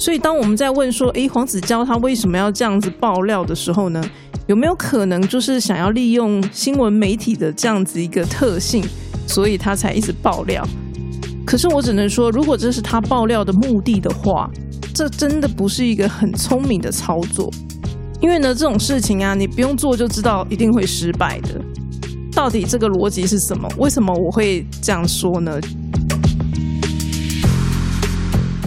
所以当我们在问说，诶，黄子佼他为什么要这样子爆料的时候呢？有没有可能就是想要利用新闻媒体的这样子一个特性，所以他才一直爆料？可是我只能说，如果这是他爆料的目的的话，这真的不是一个很聪明的操作。因为呢，这种事情啊，你不用做就知道一定会失败的。到底这个逻辑是什么？为什么我会这样说呢？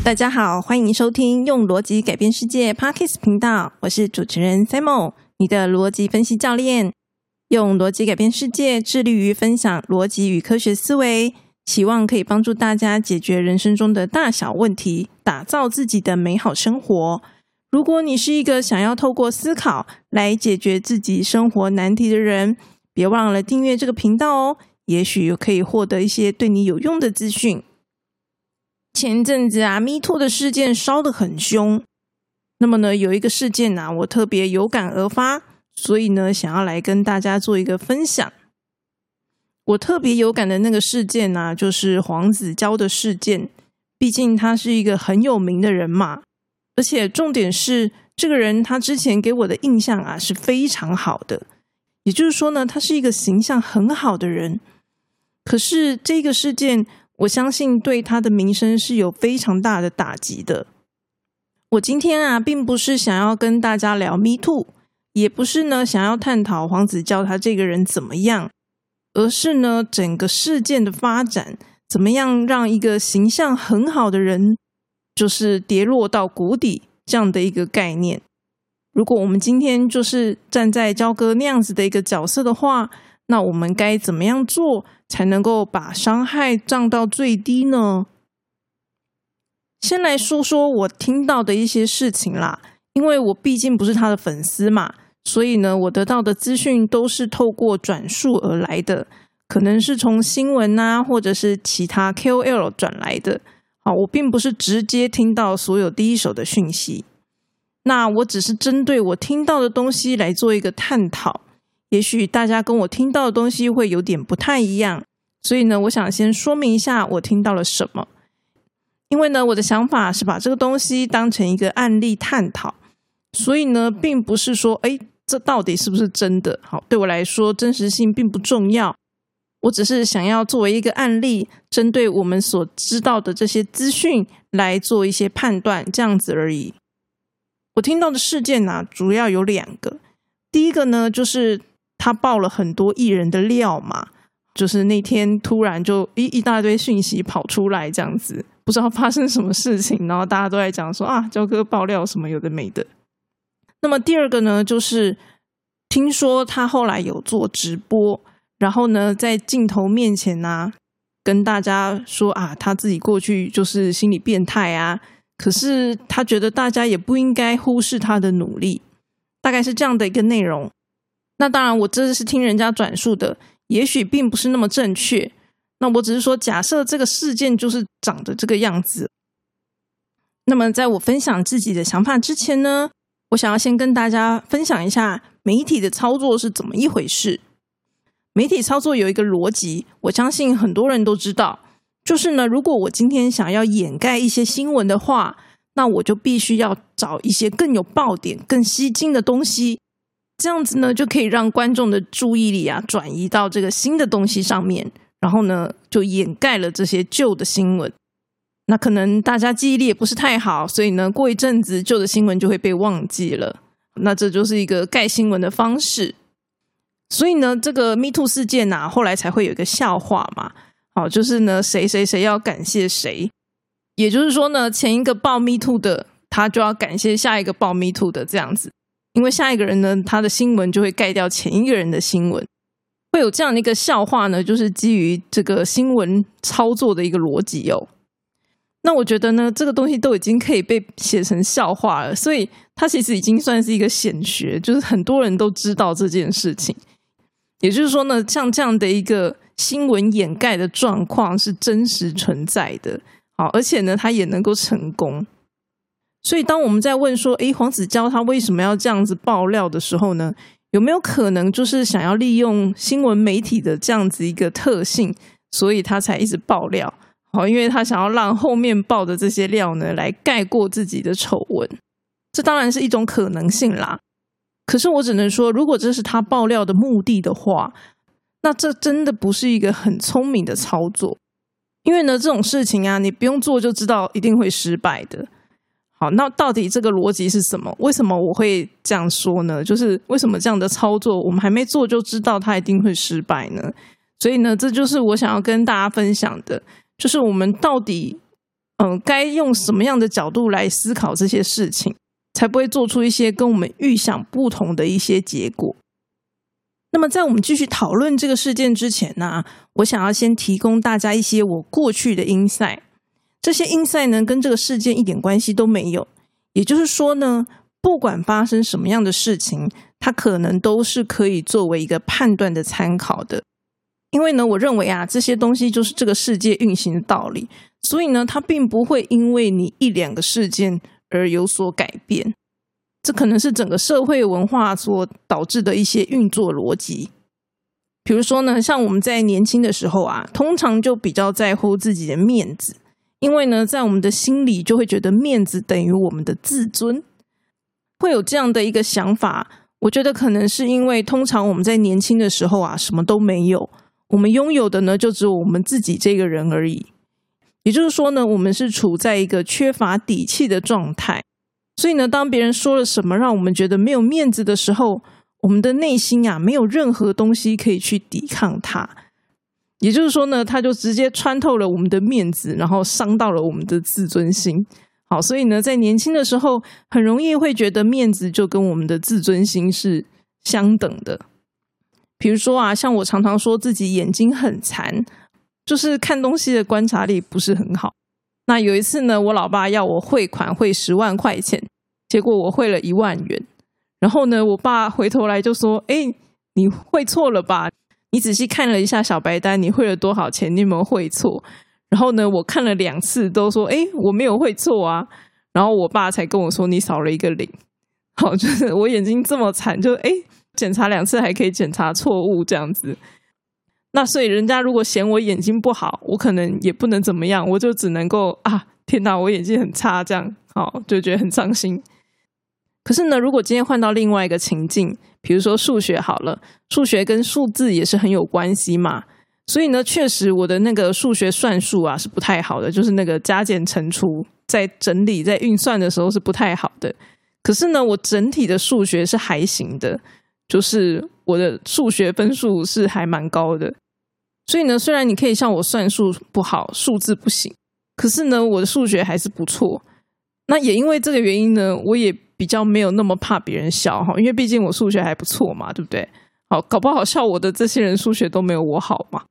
大家好，欢迎收听《用逻辑改变世界》Parkes 频道，我是主持人 Samo，你的逻辑分析教练。用逻辑改变世界，致力于分享逻辑与科学思维，希望可以帮助大家解决人生中的大小问题，打造自己的美好生活。如果你是一个想要透过思考来解决自己生活难题的人，别忘了订阅这个频道哦，也许可以获得一些对你有用的资讯。前阵子啊，Me Too 的事件烧得很凶，那么呢，有一个事件啊，我特别有感而发，所以呢，想要来跟大家做一个分享。我特别有感的那个事件呢，就是黄子佼的事件，毕竟他是一个很有名的人嘛。而且重点是，这个人他之前给我的印象啊是非常好的，也就是说呢，他是一个形象很好的人。可是这个事件，我相信对他的名声是有非常大的打击的。我今天啊，并不是想要跟大家聊 Me Too，也不是呢想要探讨黄子佼他这个人怎么样，而是呢整个事件的发展，怎么样让一个形象很好的人。就是跌落到谷底这样的一个概念。如果我们今天就是站在焦哥那样子的一个角色的话，那我们该怎么样做才能够把伤害降到最低呢？先来说说我听到的一些事情啦，因为我毕竟不是他的粉丝嘛，所以呢，我得到的资讯都是透过转述而来的，可能是从新闻啊，或者是其他 KOL 转来的。好，我并不是直接听到所有第一手的讯息，那我只是针对我听到的东西来做一个探讨。也许大家跟我听到的东西会有点不太一样，所以呢，我想先说明一下我听到了什么。因为呢，我的想法是把这个东西当成一个案例探讨，所以呢，并不是说，哎，这到底是不是真的？好，对我来说，真实性并不重要。我只是想要作为一个案例，针对我们所知道的这些资讯来做一些判断，这样子而已。我听到的事件呢，主要有两个。第一个呢，就是他爆了很多艺人的料嘛，就是那天突然就一一大堆讯息跑出来，这样子不知道发生什么事情，然后大家都在讲说啊，焦哥爆料什么有的没的。那么第二个呢，就是听说他后来有做直播。然后呢，在镜头面前呢，跟大家说啊，他自己过去就是心理变态啊。可是他觉得大家也不应该忽视他的努力，大概是这样的一个内容。那当然，我这是听人家转述的，也许并不是那么正确。那我只是说，假设这个事件就是长得这个样子。那么，在我分享自己的想法之前呢，我想要先跟大家分享一下媒体的操作是怎么一回事。媒体操作有一个逻辑，我相信很多人都知道，就是呢，如果我今天想要掩盖一些新闻的话，那我就必须要找一些更有爆点、更吸睛的东西，这样子呢，就可以让观众的注意力啊转移到这个新的东西上面，然后呢，就掩盖了这些旧的新闻。那可能大家记忆力也不是太好，所以呢，过一阵子旧的新闻就会被忘记了。那这就是一个盖新闻的方式。所以呢，这个 Me Too 事件呐，后来才会有一个笑话嘛。好，就是呢，谁谁谁要感谢谁，也就是说呢，前一个报 Me Too 的，他就要感谢下一个报 Me Too 的这样子，因为下一个人呢，他的新闻就会盖掉前一个人的新闻，会有这样的一个笑话呢，就是基于这个新闻操作的一个逻辑哦。那我觉得呢，这个东西都已经可以被写成笑话了，所以它其实已经算是一个显学，就是很多人都知道这件事情。也就是说呢，像这样的一个新闻掩盖的状况是真实存在的，好，而且呢，它也能够成功。所以，当我们在问说，诶，黄子佼他为什么要这样子爆料的时候呢，有没有可能就是想要利用新闻媒体的这样子一个特性，所以他才一直爆料？好，因为他想要让后面爆的这些料呢，来盖过自己的丑闻。这当然是一种可能性啦。可是我只能说，如果这是他爆料的目的的话，那这真的不是一个很聪明的操作。因为呢，这种事情啊，你不用做就知道一定会失败的。好，那到底这个逻辑是什么？为什么我会这样说呢？就是为什么这样的操作，我们还没做就知道它一定会失败呢？所以呢，这就是我想要跟大家分享的，就是我们到底嗯，该用什么样的角度来思考这些事情，才不会做出一些跟我们预想不同的一些结果。那么，在我们继续讨论这个事件之前呢，我想要先提供大家一些我过去的 insight。这些 insight 呢，跟这个事件一点关系都没有。也就是说呢，不管发生什么样的事情，它可能都是可以作为一个判断的参考的。因为呢，我认为啊，这些东西就是这个世界运行的道理，所以呢，它并不会因为你一两个事件而有所改变。这可能是整个社会文化所导致的一些运作逻辑。比如说呢，像我们在年轻的时候啊，通常就比较在乎自己的面子，因为呢，在我们的心里就会觉得面子等于我们的自尊，会有这样的一个想法。我觉得可能是因为通常我们在年轻的时候啊，什么都没有，我们拥有的呢，就只有我们自己这个人而已。也就是说呢，我们是处在一个缺乏底气的状态。所以呢，当别人说了什么让我们觉得没有面子的时候，我们的内心呀，没有任何东西可以去抵抗它。也就是说呢，它就直接穿透了我们的面子，然后伤到了我们的自尊心。好，所以呢，在年轻的时候，很容易会觉得面子就跟我们的自尊心是相等的。比如说啊，像我常常说自己眼睛很残，就是看东西的观察力不是很好。那有一次呢，我老爸要我汇款汇十万块钱，结果我汇了一万元。然后呢，我爸回头来就说：“哎，你汇错了吧？你仔细看了一下小白单，你汇了多少钱？你有没有汇错？”然后呢，我看了两次都说：“哎，我没有汇错啊。”然后我爸才跟我说：“你少了一个零。”好，就是我眼睛这么惨，就哎，检查两次还可以检查错误这样子。那所以人家如果嫌我眼睛不好，我可能也不能怎么样，我就只能够啊，天哪，我眼睛很差，这样好就觉得很伤心。可是呢，如果今天换到另外一个情境，比如说数学好了，数学跟数字也是很有关系嘛，所以呢，确实我的那个数学算术啊是不太好的，就是那个加减乘除在整理在运算的时候是不太好的。可是呢，我整体的数学是还行的，就是我的数学分数是还蛮高的。所以呢，虽然你可以像我算术不好，数字不行，可是呢，我的数学还是不错。那也因为这个原因呢，我也比较没有那么怕别人笑哈，因为毕竟我数学还不错嘛，对不对？好，搞不好笑我的这些人数学都没有我好嘛。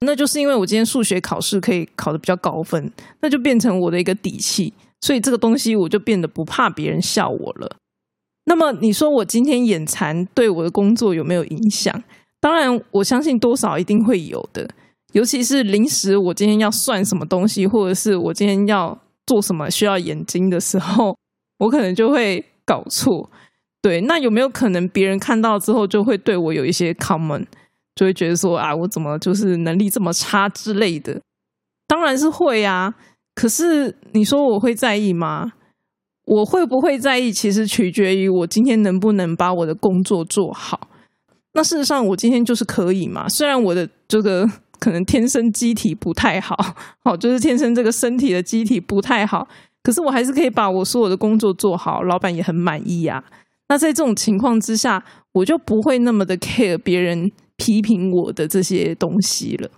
那就是因为我今天数学考试可以考的比较高分，那就变成我的一个底气，所以这个东西我就变得不怕别人笑我了。那么你说我今天眼馋对我的工作有没有影响？当然，我相信多少一定会有的，尤其是临时我今天要算什么东西，或者是我今天要做什么需要眼睛的时候，我可能就会搞错。对，那有没有可能别人看到之后就会对我有一些 comment，就会觉得说啊，我怎么就是能力这么差之类的？当然是会啊，可是你说我会在意吗？我会不会在意？其实取决于我今天能不能把我的工作做好。那事实上，我今天就是可以嘛。虽然我的这个可能天生机体不太好，好，就是天生这个身体的机体不太好，可是我还是可以把我所有的工作做好，老板也很满意呀。那在这种情况之下，我就不会那么的 care 别人批评我的这些东西了。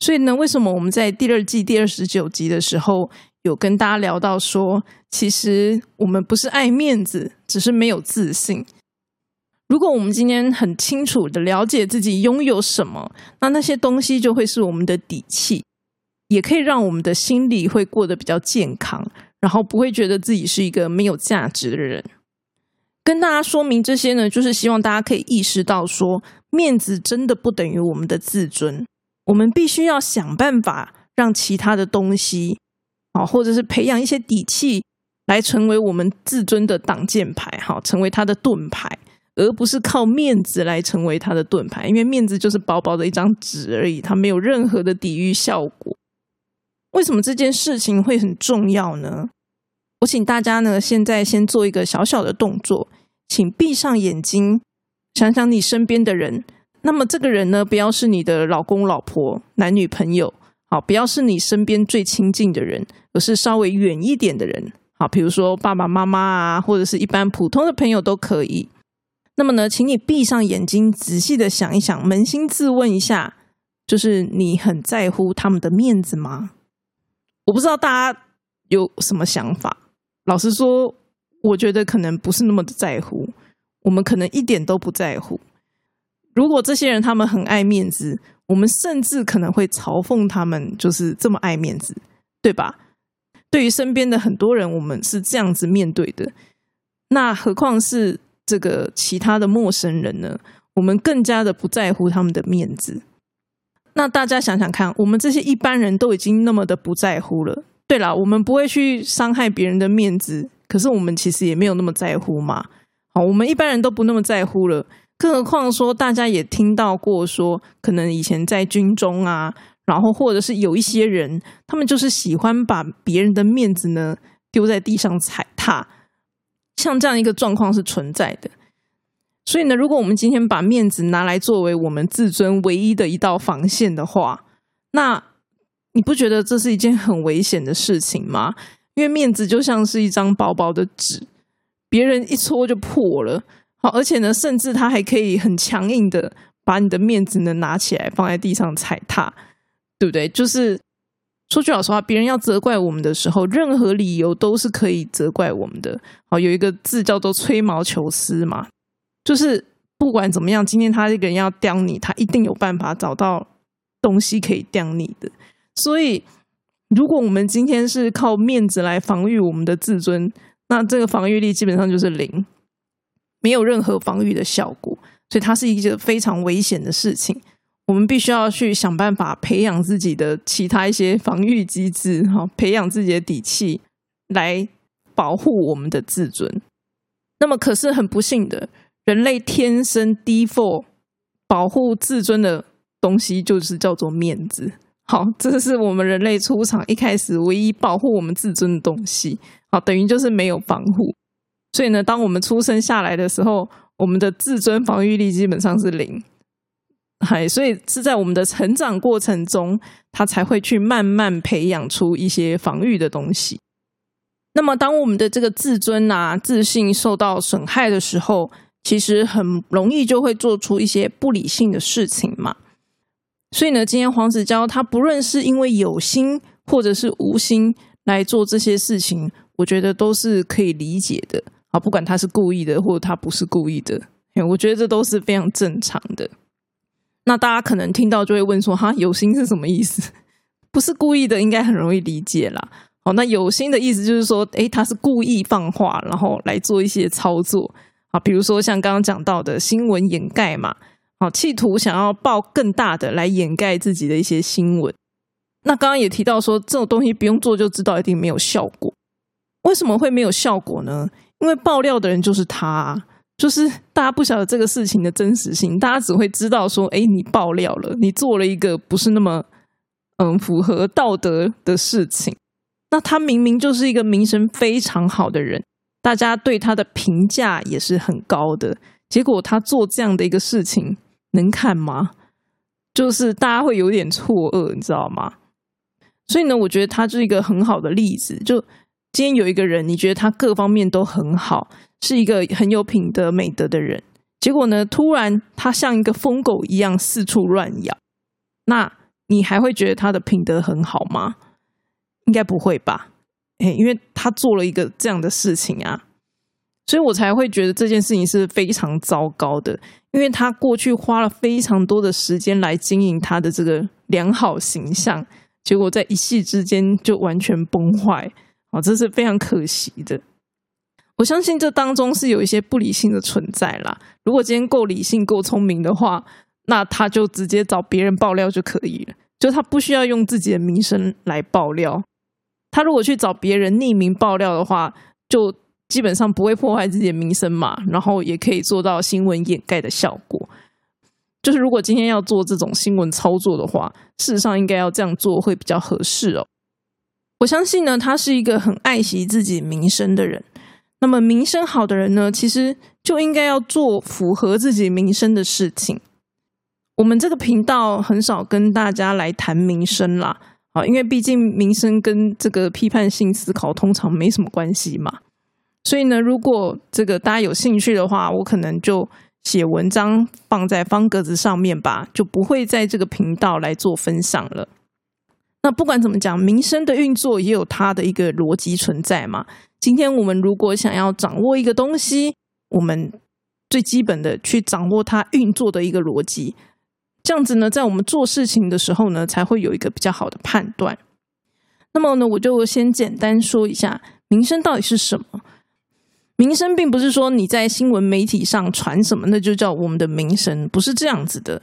所以呢，为什么我们在第二季第二十九集的时候有跟大家聊到说，其实我们不是爱面子，只是没有自信。如果我们今天很清楚的了解自己拥有什么，那那些东西就会是我们的底气，也可以让我们的心理会过得比较健康，然后不会觉得自己是一个没有价值的人。跟大家说明这些呢，就是希望大家可以意识到，说面子真的不等于我们的自尊，我们必须要想办法让其他的东西，啊，或者是培养一些底气，来成为我们自尊的挡箭牌，哈，成为他的盾牌。而不是靠面子来成为他的盾牌，因为面子就是薄薄的一张纸而已，它没有任何的抵御效果。为什么这件事情会很重要呢？我请大家呢，现在先做一个小小的动作，请闭上眼睛，想想你身边的人。那么这个人呢，不要是你的老公、老婆、男女朋友，好，不要是你身边最亲近的人，而是稍微远一点的人，好，比如说爸爸妈妈啊，或者是一般普通的朋友都可以。那么呢，请你闭上眼睛，仔细的想一想，扪心自问一下，就是你很在乎他们的面子吗？我不知道大家有什么想法。老实说，我觉得可能不是那么的在乎，我们可能一点都不在乎。如果这些人他们很爱面子，我们甚至可能会嘲讽他们，就是这么爱面子，对吧？对于身边的很多人，我们是这样子面对的，那何况是这个其他的陌生人呢？我们更加的不在乎他们的面子。那大家想想看，我们这些一般人都已经那么的不在乎了。对了，我们不会去伤害别人的面子，可是我们其实也没有那么在乎嘛。好，我们一般人都不那么在乎了。更何况说，大家也听到过说，可能以前在军中啊，然后或者是有一些人，他们就是喜欢把别人的面子呢丢在地上踩踏，像这样一个状况是存在的。所以呢，如果我们今天把面子拿来作为我们自尊唯一的一道防线的话，那你不觉得这是一件很危险的事情吗？因为面子就像是一张薄薄的纸，别人一戳就破了。好，而且呢，甚至他还可以很强硬的把你的面子呢拿起来放在地上踩踏，对不对？就是说句老实话，别人要责怪我们的时候，任何理由都是可以责怪我们的。好，有一个字叫做吹毛求疵嘛，就是不管怎么样，今天他这个人要刁你，他一定有办法找到东西可以刁你的。所以，如果我们今天是靠面子来防御我们的自尊，那这个防御力基本上就是零。没有任何防御的效果，所以它是一个非常危险的事情。我们必须要去想办法培养自己的其他一些防御机制，哈，培养自己的底气来保护我们的自尊。那么，可是很不幸的，人类天生 default 保护自尊的东西就是叫做面子。好，这是我们人类出场一开始唯一保护我们自尊的东西。好，等于就是没有防护。所以呢，当我们出生下来的时候，我们的自尊防御力基本上是零，嗨，所以是在我们的成长过程中，他才会去慢慢培养出一些防御的东西。那么，当我们的这个自尊啊、自信受到损害的时候，其实很容易就会做出一些不理性的事情嘛。所以呢，今天黄子佼他不论是因为有心或者是无心来做这些事情，我觉得都是可以理解的。啊，不管他是故意的，或者他不是故意的，我觉得这都是非常正常的。那大家可能听到就会问说：“哈，有心是什么意思？不是故意的，应该很容易理解啦。好，那有心的意思就是说，诶，他是故意放话，然后来做一些操作啊，比如说像刚刚讲到的新闻掩盖嘛，好，企图想要报更大的来掩盖自己的一些新闻。那刚刚也提到说，这种东西不用做就知道一定没有效果。为什么会没有效果呢？因为爆料的人就是他，就是大家不晓得这个事情的真实性，大家只会知道说，哎，你爆料了，你做了一个不是那么嗯符合道德的事情。那他明明就是一个名声非常好的人，大家对他的评价也是很高的，结果他做这样的一个事情，能看吗？就是大家会有点错愕，你知道吗？所以呢，我觉得他是一个很好的例子，就。今天有一个人，你觉得他各方面都很好，是一个很有品德美德的人。结果呢，突然他像一个疯狗一样四处乱咬，那你还会觉得他的品德很好吗？应该不会吧？哎，因为他做了一个这样的事情啊，所以我才会觉得这件事情是非常糟糕的。因为他过去花了非常多的时间来经营他的这个良好形象，结果在一夕之间就完全崩坏。哦，这是非常可惜的。我相信这当中是有一些不理性的存在啦。如果今天够理性、够聪明的话，那他就直接找别人爆料就可以了，就他不需要用自己的名声来爆料。他如果去找别人匿名爆料的话，就基本上不会破坏自己的名声嘛，然后也可以做到新闻掩盖的效果。就是如果今天要做这种新闻操作的话，事实上应该要这样做会比较合适哦。我相信呢，他是一个很爱惜自己名声的人。那么名声好的人呢，其实就应该要做符合自己名声的事情。我们这个频道很少跟大家来谈名声啦，啊，因为毕竟名声跟这个批判性思考通常没什么关系嘛。所以呢，如果这个大家有兴趣的话，我可能就写文章放在方格子上面吧，就不会在这个频道来做分享了。那不管怎么讲，民生的运作也有它的一个逻辑存在嘛。今天我们如果想要掌握一个东西，我们最基本的去掌握它运作的一个逻辑，这样子呢，在我们做事情的时候呢，才会有一个比较好的判断。那么呢，我就先简单说一下民生到底是什么。民生并不是说你在新闻媒体上传什么，那就叫我们的民生，不是这样子的，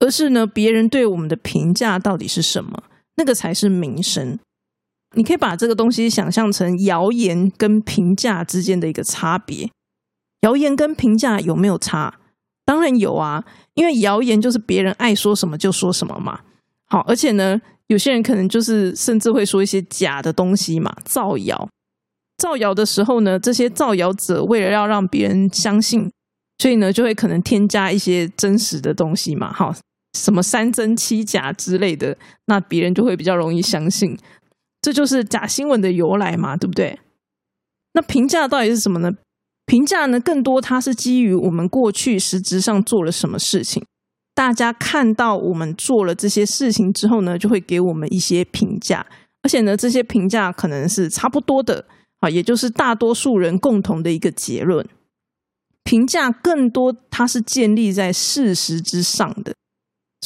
而是呢，别人对我们的评价到底是什么，那个才是名声。你可以把这个东西想象成谣言跟评价之间的一个差别。谣言跟评价有没有差？当然有啊，因为谣言就是别人爱说什么就说什么嘛。好，而且呢，有些人可能就是甚至会说一些假的东西嘛，造谣。造谣的时候呢，这些造谣者为了要让别人相信，所以呢就会可能添加一些真实的东西嘛，哈，什么三真七假之类的，那别人就会比较容易相信，这就是假新闻的由来嘛，对不对？那评价到底是什么呢？评价呢，更多它是基于我们过去实质上做了什么事情，大家看到我们做了这些事情之后呢，就会给我们一些评价，而且呢，这些评价可能是差不多的。啊，也就是大多数人共同的一个结论，评价更多，它是建立在事实之上的。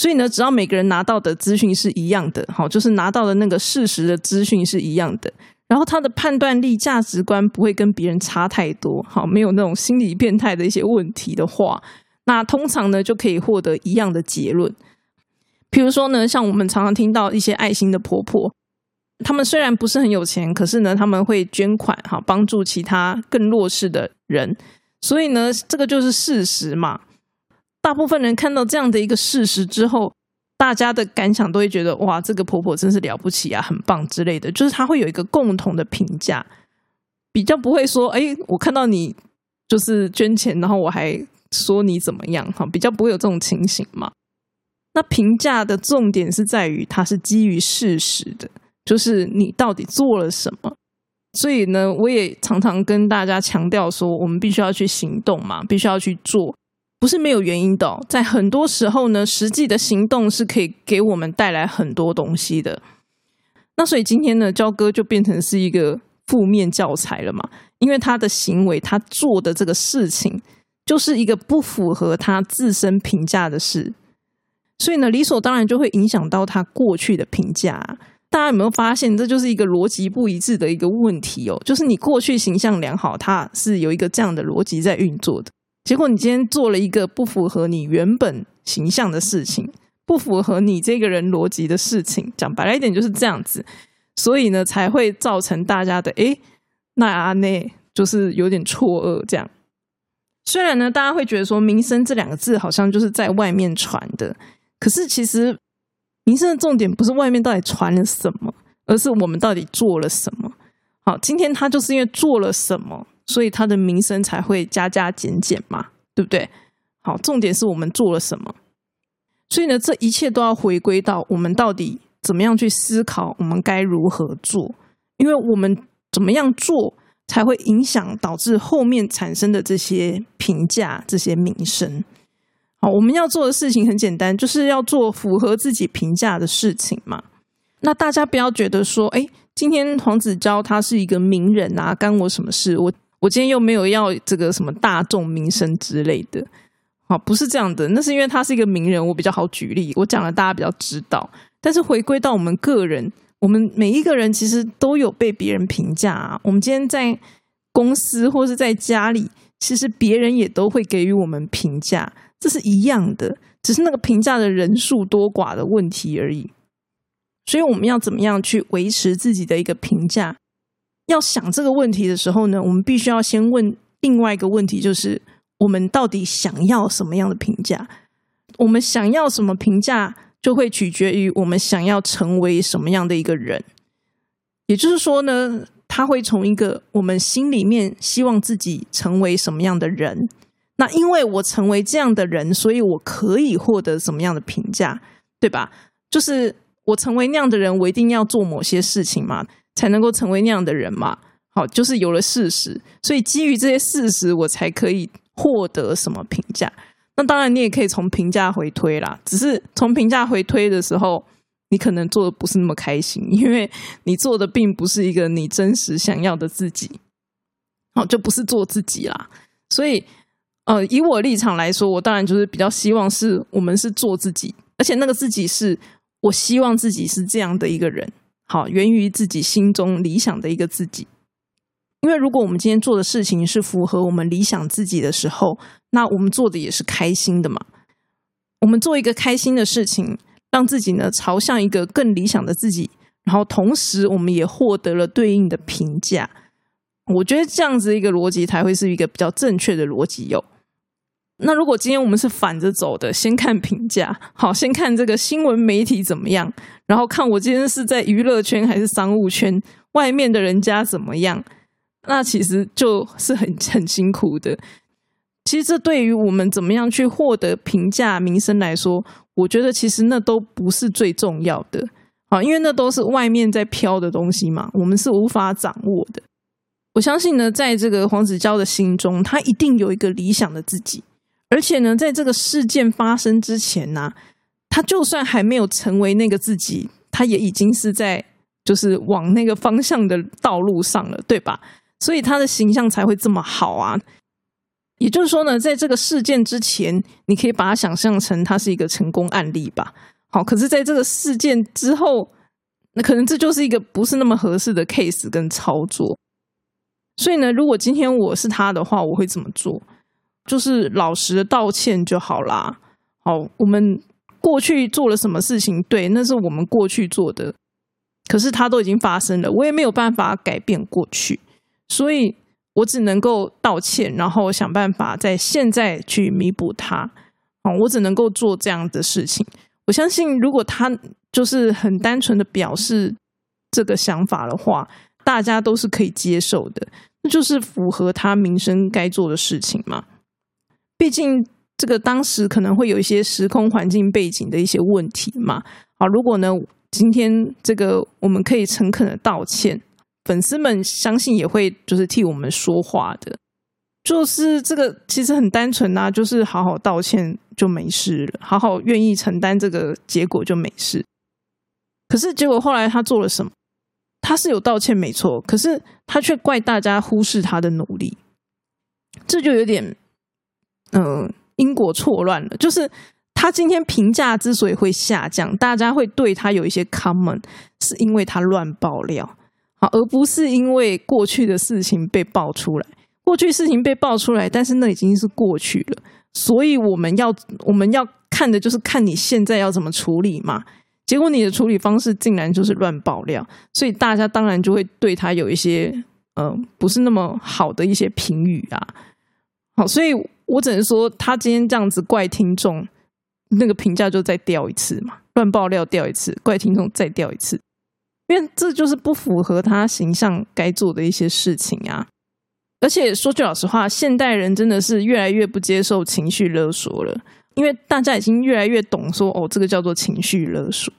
所以呢，只要每个人拿到的资讯是一样的，好，就是拿到的那个事实的资讯是一样的，然后他的判断力、价值观不会跟别人差太多，好，没有那种心理变态的一些问题的话，那通常呢就可以获得一样的结论。比如说呢，像我们常常听到一些爱心的婆婆。他们虽然不是很有钱，可是呢，他们会捐款哈，帮助其他更弱势的人。所以呢，这个就是事实嘛。大部分人看到这样的一个事实之后，大家的感想都会觉得哇，这个婆婆真是了不起啊，很棒之类的。就是他会有一个共同的评价，比较不会说，哎，我看到你就是捐钱，然后我还说你怎么样哈，比较不会有这种情形嘛。那评价的重点是在于，它是基于事实的。就是你到底做了什么？所以呢，我也常常跟大家强调说，我们必须要去行动嘛，必须要去做，不是没有原因的。在很多时候呢，实际的行动是可以给我们带来很多东西的。那所以今天呢，焦哥就变成是一个负面教材了嘛，因为他的行为，他做的这个事情，就是一个不符合他自身评价的事，所以呢，理所当然就会影响到他过去的评价。大家有没有发现，这就是一个逻辑不一致的一个问题哦？就是你过去形象良好，它是有一个这样的逻辑在运作的。结果你今天做了一个不符合你原本形象的事情，不符合你这个人逻辑的事情，讲白了一点就是这样子。所以呢，才会造成大家的诶，那阿内就是有点错愕。这样，虽然呢，大家会觉得说“名声”这两个字好像就是在外面传的，可是其实。名声的重点不是外面到底传了什么，而是我们到底做了什么。好，今天他就是因为做了什么，所以他的名声才会加加减减嘛，对不对？好，重点是我们做了什么。所以呢，这一切都要回归到我们到底怎么样去思考，我们该如何做？因为我们怎么样做，才会影响导致后面产生的这些评价、这些名声。好，我们要做的事情很简单，就是要做符合自己评价的事情嘛。那大家不要觉得说，哎，今天黄子佼他是一个名人啊，干我什么事？我我今天又没有要这个什么大众名声之类的。好，不是这样的，那是因为他是一个名人，我比较好举例，我讲了大家比较知道。但是回归到我们个人，我们每一个人其实都有被别人评价啊。我们今天在公司或是在家里，其实别人也都会给予我们评价。这是一样的，只是那个评价的人数多寡的问题而已。所以我们要怎么样去维持自己的一个评价？要想这个问题的时候呢，我们必须要先问另外一个问题，就是我们到底想要什么样的评价？我们想要什么评价，就会取决于我们想要成为什么样的一个人。也就是说呢，他会从一个我们心里面希望自己成为什么样的人，那因为我成为这样的人，所以我可以获得什么样的评价，对吧？就是我成为那样的人，我一定要做某些事情嘛，才能够成为那样的人嘛。好，就是有了事实，所以基于这些事实，我才可以获得什么评价。那当然，你也可以从评价回推啦。只是从评价回推的时候，你可能做的不是那么开心，因为你做的并不是一个你真实想要的自己。好，就不是做自己啦。所以，呃，以我立场来说，我当然就是比较希望是我们是做自己，而且那个自己是我希望自己是这样的一个人。好，源于自己心中理想的一个自己。因为如果我们今天做的事情是符合我们理想自己的时候，那我们做的也是开心的嘛。我们做一个开心的事情，让自己呢朝向一个更理想的自己，然后同时我们也获得了对应的评价。我觉得这样子一个逻辑才会是一个比较正确的逻辑哟。那如果今天我们是反着走的，先看评价，好，先看这个新闻媒体怎么样，然后看我今天是在娱乐圈还是商务圈，外面的人家怎么样。那其实就是很很辛苦的。其实这对于我们怎么样去获得评价、名声来说，我觉得其实那都不是最重要的啊，因为那都是外面在飘的东西嘛，我们是无法掌握的。我相信呢，在这个黄子佼的心中，他一定有一个理想的自己，而且呢，在这个事件发生之前呢，他就算还没有成为那个自己，他也已经是在就是往那个方向的道路上了，对吧？所以他的形象才会这么好啊！也就是说呢，在这个事件之前，你可以把它想象成他是一个成功案例吧。好，可是在这个事件之后，那可能这就是一个不是那么合适的 case 跟操作。所以呢，如果今天我是他的话，我会怎么做？就是老实的道歉就好啦。好，我们过去做了什么事情？对，那是我们过去做的，可是它都已经发生了，我也没有办法改变过去。所以我只能够道歉，然后想办法在现在去弥补他。哦，我只能够做这样的事情。我相信，如果他就是很单纯的表示这个想法的话，大家都是可以接受的。那就是符合他民生该做的事情嘛。毕竟这个当时可能会有一些时空环境背景的一些问题嘛。好，如果呢，今天这个我们可以诚恳的道歉。粉丝们相信也会就是替我们说话的，就是这个其实很单纯啊，就是好好道歉就没事了，好好愿意承担这个结果就没事。可是结果后来他做了什么？他是有道歉没错，可是他却怪大家忽视他的努力，这就有点嗯因果错乱了。就是他今天评价之所以会下降，大家会对他有一些 comment，是因为他乱爆料。好，而不是因为过去的事情被爆出来，过去事情被爆出来，但是那已经是过去了，所以我们要我们要看的就是看你现在要怎么处理嘛。结果你的处理方式竟然就是乱爆料，所以大家当然就会对他有一些嗯不是那么好的一些评语啊。好，所以我只能说他今天这样子怪听众，那个评价就再掉一次嘛，乱爆料掉一次，怪听众再掉一次。因为这就是不符合他形象该做的一些事情啊！而且说句老实话，现代人真的是越来越不接受情绪勒索了，因为大家已经越来越懂说哦，这个叫做情绪勒索，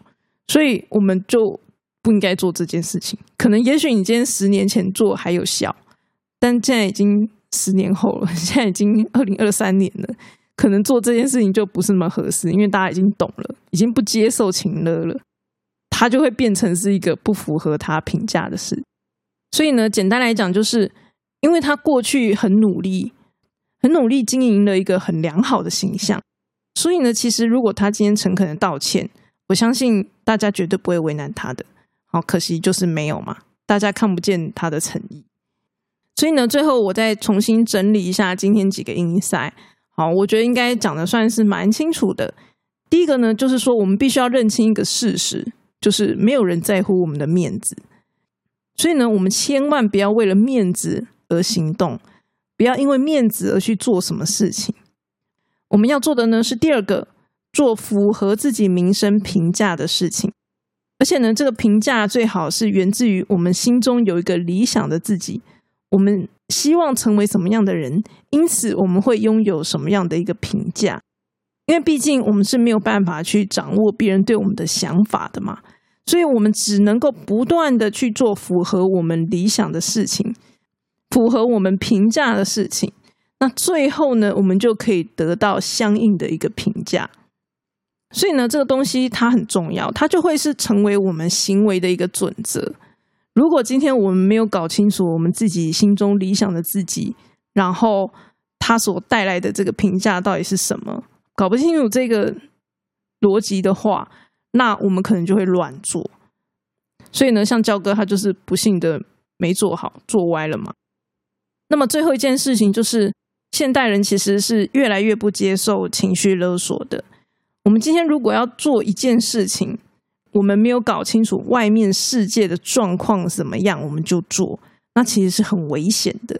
所以我们就不应该做这件事情。可能也许你今天十年前做还有效，但现在已经十年后了，现在已经二零二三年了，可能做这件事情就不是那么合适，因为大家已经懂了，已经不接受情乐了。他就会变成是一个不符合他评价的事，所以呢，简单来讲，就是因为他过去很努力，很努力经营了一个很良好的形象，所以呢，其实如果他今天诚恳的道歉，我相信大家绝对不会为难他的。好，可惜就是没有嘛，大家看不见他的诚意。所以呢，最后我再重新整理一下今天几个音赛。好，我觉得应该讲的算是蛮清楚的。第一个呢，就是说我们必须要认清一个事实。就是没有人在乎我们的面子，所以呢，我们千万不要为了面子而行动，不要因为面子而去做什么事情。我们要做的呢是第二个，做符合自己名声评价的事情，而且呢，这个评价最好是源自于我们心中有一个理想的自己，我们希望成为什么样的人，因此我们会拥有什么样的一个评价。因为毕竟我们是没有办法去掌握别人对我们的想法的嘛，所以我们只能够不断的去做符合我们理想的事情，符合我们评价的事情。那最后呢，我们就可以得到相应的一个评价。所以呢，这个东西它很重要，它就会是成为我们行为的一个准则。如果今天我们没有搞清楚我们自己心中理想的自己，然后他所带来的这个评价到底是什么，搞不清楚这个逻辑的话，那我们可能就会乱做。所以呢，像焦哥他就是不幸的没做好，做歪了嘛。那么最后一件事情就是，现代人其实是越来越不接受情绪勒索的。我们今天如果要做一件事情，我们没有搞清楚外面世界的状况怎么样，我们就做，那其实是很危险的。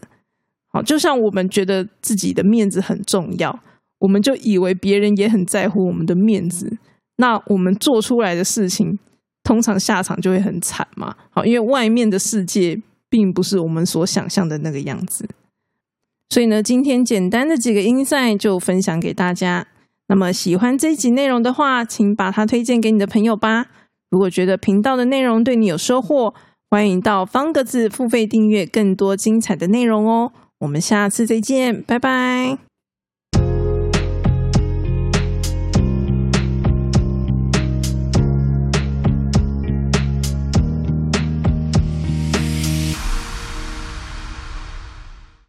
好，就像我们觉得自己的面子很重要，我们就以为别人也很在乎我们的面子，那我们做出来的事情，通常下场就会很惨嘛。好，因为外面的世界并不是我们所想象的那个样子。所以呢，今天简单的几个音赛就分享给大家。那么喜欢这一集内容的话，请把它推荐给你的朋友吧。如果觉得频道的内容对你有收获，欢迎到方格子付费订阅更多精彩的内容哦。我们下次再见，拜拜。